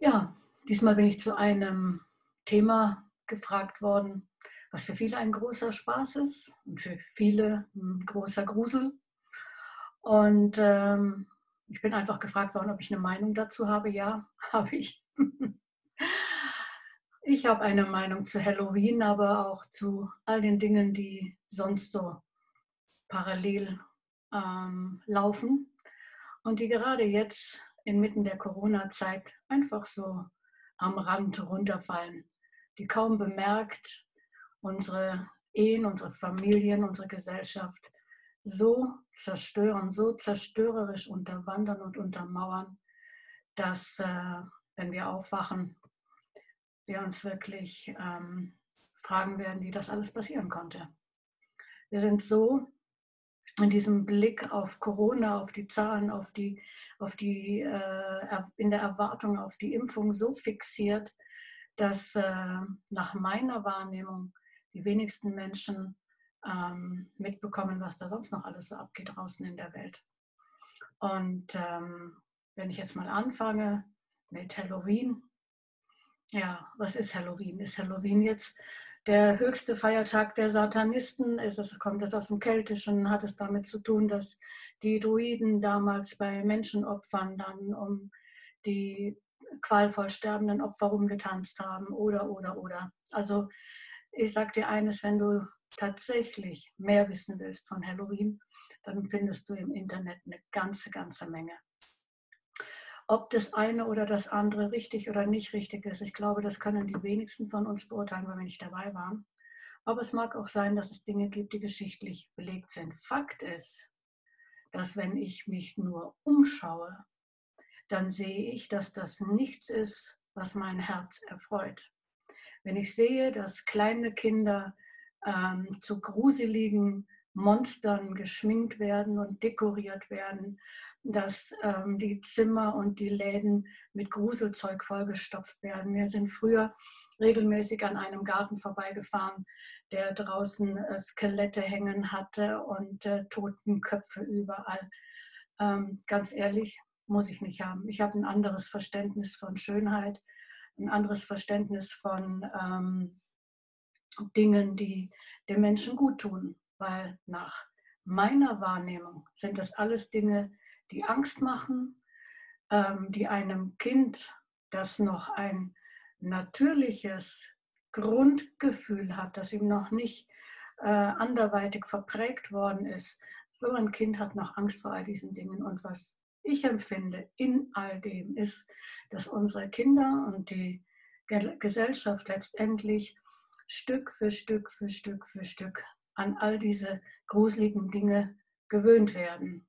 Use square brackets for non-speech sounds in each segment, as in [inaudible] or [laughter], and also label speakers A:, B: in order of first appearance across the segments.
A: Ja, diesmal bin ich zu einem Thema gefragt worden, was für viele ein großer Spaß ist und für viele ein großer Grusel. Und ähm, ich bin einfach gefragt worden, ob ich eine Meinung dazu habe. Ja, [laughs] habe ich. ich habe eine Meinung zu Halloween, aber auch zu all den Dingen, die sonst so parallel ähm, laufen und die gerade jetzt inmitten der Corona-Zeit einfach so am Rand runterfallen, die kaum bemerkt unsere Ehen, unsere Familien, unsere Gesellschaft so zerstören, so zerstörerisch unterwandern und untermauern, dass, äh, wenn wir aufwachen, wir uns wirklich ähm, fragen werden, wie das alles passieren konnte. Wir sind so in diesem Blick auf Corona, auf die Zahlen, auf die, auf die äh, in der Erwartung auf die Impfung so fixiert, dass äh, nach meiner Wahrnehmung die wenigsten Menschen ähm, mitbekommen, was da sonst noch alles so abgeht draußen in der Welt. Und ähm, wenn ich jetzt mal anfange mit Halloween, ja, was ist Halloween? Ist Halloween jetzt der höchste Feiertag der Satanisten ist, es kommt es aus dem Keltischen, hat es damit zu tun, dass die Druiden damals bei Menschenopfern dann um die qualvoll sterbenden Opfer rumgetanzt haben oder, oder, oder. Also ich sage dir eines, wenn du tatsächlich mehr wissen willst von Halloween, dann findest du im Internet eine ganze, ganze Menge. Ob das eine oder das andere richtig oder nicht richtig ist, ich glaube, das können die wenigsten von uns beurteilen, weil wir nicht dabei waren. Aber es mag auch sein, dass es Dinge gibt, die geschichtlich belegt sind. Fakt ist, dass wenn ich mich nur umschaue, dann sehe ich, dass das nichts ist, was mein Herz erfreut. Wenn ich sehe, dass kleine Kinder ähm, zu gruseligen Monstern geschminkt werden und dekoriert werden, dass ähm, die Zimmer und die Läden mit Gruselzeug vollgestopft werden. Wir sind früher regelmäßig an einem Garten vorbeigefahren, der draußen äh, Skelette hängen hatte und äh, Totenköpfe überall. Ähm, ganz ehrlich, muss ich nicht haben. Ich habe ein anderes Verständnis von Schönheit, ein anderes Verständnis von ähm, Dingen, die dem Menschen gut tun, weil nach meiner Wahrnehmung sind das alles Dinge, die Angst machen, ähm, die einem Kind, das noch ein natürliches Grundgefühl hat, das ihm noch nicht äh, anderweitig verprägt worden ist, so ein Kind hat noch Angst vor all diesen Dingen. Und was ich empfinde in all dem ist, dass unsere Kinder und die Gesellschaft letztendlich Stück für Stück für Stück für Stück an all diese gruseligen Dinge gewöhnt werden.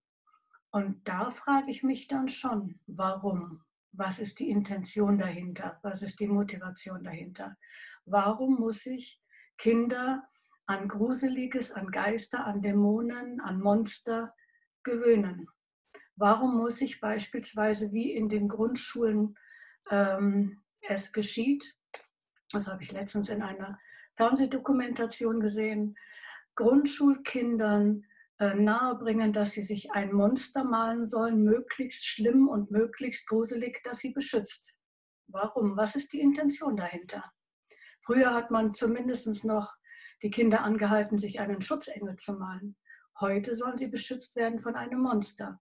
A: Und da frage ich mich dann schon, warum? Was ist die Intention dahinter? Was ist die Motivation dahinter? Warum muss ich Kinder an Gruseliges, an Geister, an Dämonen, an Monster gewöhnen? Warum muss ich beispielsweise, wie in den Grundschulen ähm, es geschieht, das habe ich letztens in einer Fernsehdokumentation gesehen, Grundschulkindern nahebringen, dass sie sich ein Monster malen sollen, möglichst schlimm und möglichst gruselig, das sie beschützt. Warum? Was ist die Intention dahinter? Früher hat man zumindest noch die Kinder angehalten, sich einen Schutzengel zu malen. Heute sollen sie beschützt werden von einem Monster.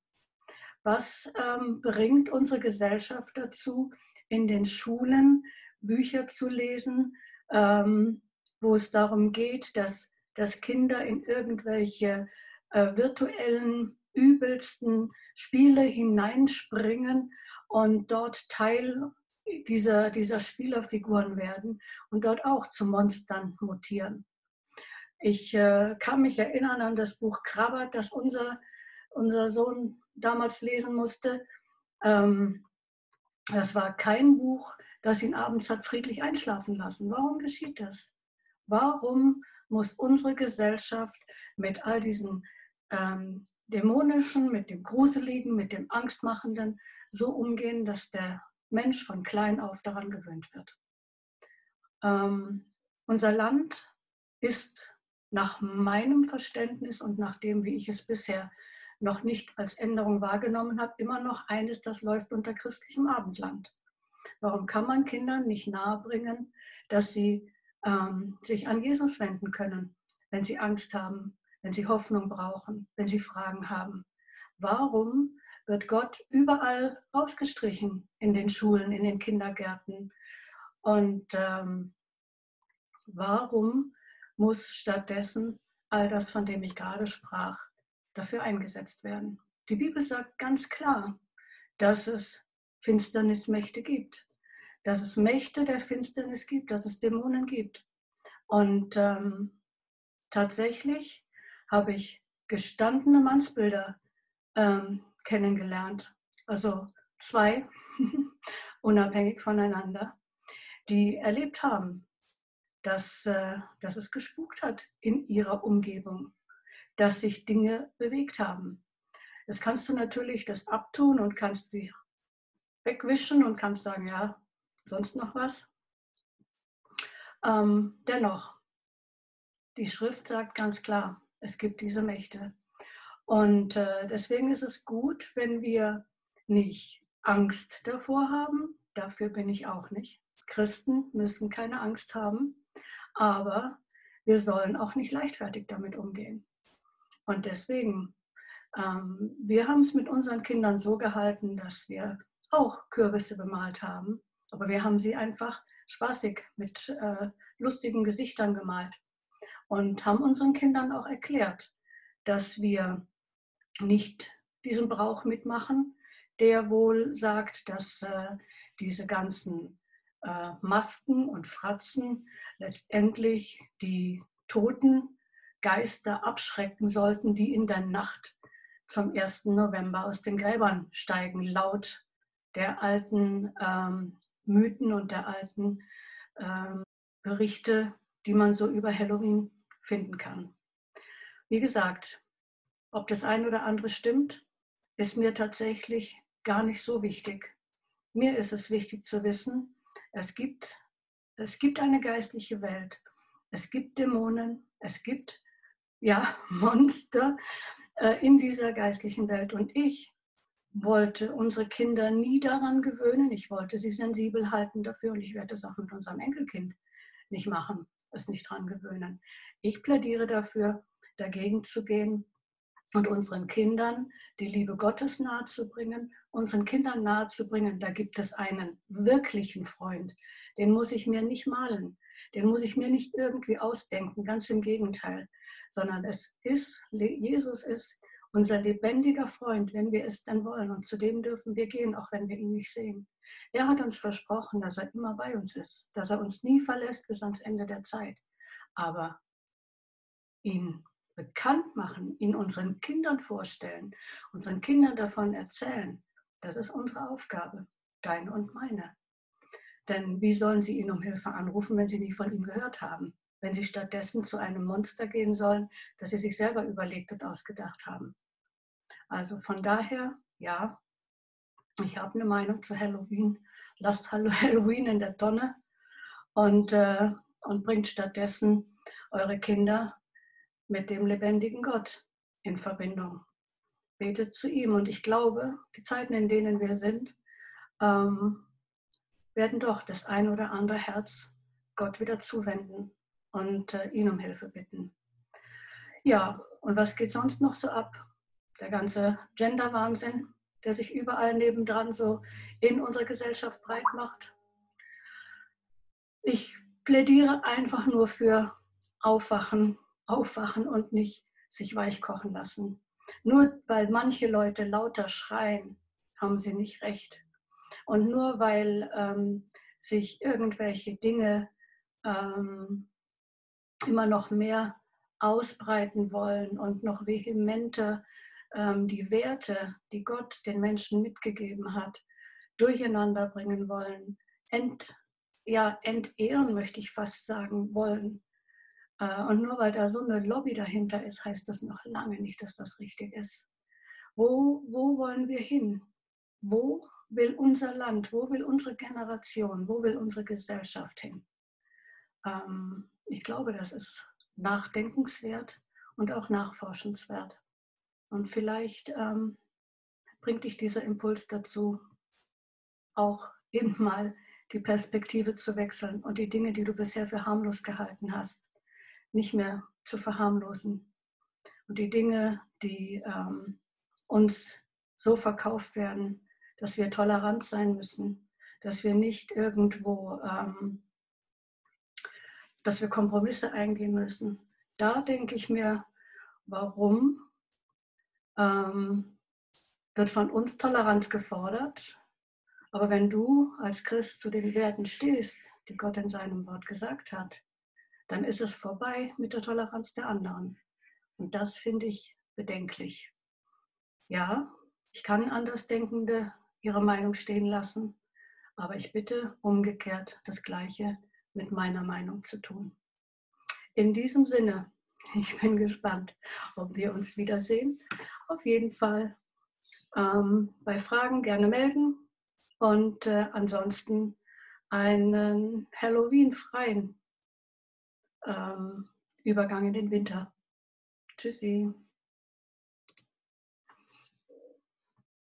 A: Was ähm, bringt unsere Gesellschaft dazu, in den Schulen Bücher zu lesen, ähm, wo es darum geht, dass, dass Kinder in irgendwelche äh, virtuellen, übelsten Spiele hineinspringen und dort Teil dieser, dieser Spielerfiguren werden und dort auch zu Monstern mutieren. Ich äh, kann mich erinnern an das Buch Krabbert, das unser, unser Sohn damals lesen musste. Ähm, das war kein Buch, das ihn abends hat friedlich einschlafen lassen. Warum geschieht das? Warum muss unsere Gesellschaft mit all diesen ähm, Dämonischen, mit dem Gruseligen, mit dem Angstmachenden so umgehen, dass der Mensch von klein auf daran gewöhnt wird. Ähm, unser Land ist nach meinem Verständnis und nach dem, wie ich es bisher noch nicht als Änderung wahrgenommen habe, immer noch eines, das läuft unter christlichem Abendland. Warum kann man Kindern nicht nahebringen, dass sie ähm, sich an Jesus wenden können, wenn sie Angst haben, wenn sie Hoffnung brauchen, wenn sie Fragen haben? Warum wird Gott überall rausgestrichen in den Schulen, in den Kindergärten? Und ähm, warum muss stattdessen all das, von dem ich gerade sprach, dafür eingesetzt werden? Die Bibel sagt ganz klar, dass es Finsternismächte gibt, dass es Mächte der Finsternis gibt, dass es Dämonen gibt. Und ähm, tatsächlich habe ich gestandene Mannsbilder ähm, kennengelernt, also zwei, [laughs] unabhängig voneinander, die erlebt haben, dass, äh, dass es gespukt hat in ihrer Umgebung, dass sich Dinge bewegt haben. Das kannst du natürlich das abtun und kannst die wegwischen und kannst sagen, ja, sonst noch was. Ähm, dennoch, die Schrift sagt ganz klar, es gibt diese Mächte. Und äh, deswegen ist es gut, wenn wir nicht Angst davor haben. Dafür bin ich auch nicht. Christen müssen keine Angst haben, aber wir sollen auch nicht leichtfertig damit umgehen. Und deswegen ähm, wir haben es mit unseren Kindern so gehalten, dass wir auch Kürbisse bemalt haben, aber wir haben sie einfach spaßig mit äh, lustigen Gesichtern gemalt und haben unseren Kindern auch erklärt, dass wir nicht diesen Brauch mitmachen, der wohl sagt, dass äh, diese ganzen äh, Masken und Fratzen letztendlich die toten Geister abschrecken sollten, die in der Nacht zum 1. November aus den Gräbern steigen, laut der alten ähm, Mythen und der alten ähm, Berichte, die man so über Halloween finden kann. Wie gesagt, ob das ein oder andere stimmt, ist mir tatsächlich gar nicht so wichtig. Mir ist es wichtig zu wissen, es gibt, es gibt eine geistliche Welt, es gibt Dämonen, es gibt ja, [laughs] Monster, äh, in dieser geistlichen Welt. Und ich wollte unsere Kinder nie daran gewöhnen. Ich wollte sie sensibel halten dafür und ich werde das auch mit unserem Enkelkind nicht machen, es nicht daran gewöhnen. Ich plädiere dafür, dagegen zu gehen und unseren Kindern die Liebe Gottes nahezubringen, unseren Kindern nahezubringen, da gibt es einen wirklichen Freund. Den muss ich mir nicht malen, den muss ich mir nicht irgendwie ausdenken, ganz im Gegenteil sondern es ist, Jesus ist unser lebendiger Freund, wenn wir es denn wollen. Und zu dem dürfen wir gehen, auch wenn wir ihn nicht sehen. Er hat uns versprochen, dass er immer bei uns ist, dass er uns nie verlässt bis ans Ende der Zeit. Aber ihn bekannt machen, ihn unseren Kindern vorstellen, unseren Kindern davon erzählen, das ist unsere Aufgabe, deine und meine. Denn wie sollen sie ihn um Hilfe anrufen, wenn sie nie von ihm gehört haben? Wenn sie stattdessen zu einem Monster gehen sollen, das sie sich selber überlegt und ausgedacht haben. Also von daher, ja, ich habe eine Meinung zu Halloween. Lasst [laughs] Halloween in der Tonne und, äh, und bringt stattdessen eure Kinder mit dem lebendigen Gott in Verbindung. Betet zu ihm. Und ich glaube, die Zeiten, in denen wir sind, ähm, werden doch das ein oder andere Herz Gott wieder zuwenden und äh, ihn um Hilfe bitten. Ja, und was geht sonst noch so ab? Der ganze Gender-Wahnsinn, der sich überall nebendran so in unserer Gesellschaft breit macht. Ich plädiere einfach nur für Aufwachen, Aufwachen und nicht sich weichkochen lassen. Nur weil manche Leute lauter schreien, haben sie nicht recht. Und nur weil ähm, sich irgendwelche Dinge ähm, immer noch mehr ausbreiten wollen und noch vehementer ähm, die Werte, die Gott den Menschen mitgegeben hat, durcheinander bringen wollen, ent, ja, entehren, möchte ich fast sagen wollen. Äh, und nur weil da so eine Lobby dahinter ist, heißt das noch lange nicht, dass das richtig ist. Wo, wo wollen wir hin? Wo will unser Land, wo will unsere Generation, wo will unsere Gesellschaft hin? Ähm, ich glaube, das ist nachdenkenswert und auch nachforschenswert. Und vielleicht ähm, bringt dich dieser Impuls dazu, auch eben mal die Perspektive zu wechseln und die Dinge, die du bisher für harmlos gehalten hast, nicht mehr zu verharmlosen. Und die Dinge, die ähm, uns so verkauft werden, dass wir tolerant sein müssen, dass wir nicht irgendwo, ähm, dass wir Kompromisse eingehen müssen. Da denke ich mir, warum ähm, wird von uns Toleranz gefordert, aber wenn du als Christ zu den Werten stehst, die Gott in seinem Wort gesagt hat, dann ist es vorbei mit der Toleranz der anderen. Und das finde ich bedenklich. Ja, ich kann Andersdenkende ihre Meinung stehen lassen, aber ich bitte umgekehrt das Gleiche mit meiner Meinung zu tun. In diesem Sinne, [laughs] ich bin gespannt, ob wir uns wiedersehen. Auf jeden Fall ähm, bei Fragen gerne melden und äh, ansonsten einen Halloween-freien ähm, Übergang in den Winter. Tschüssi.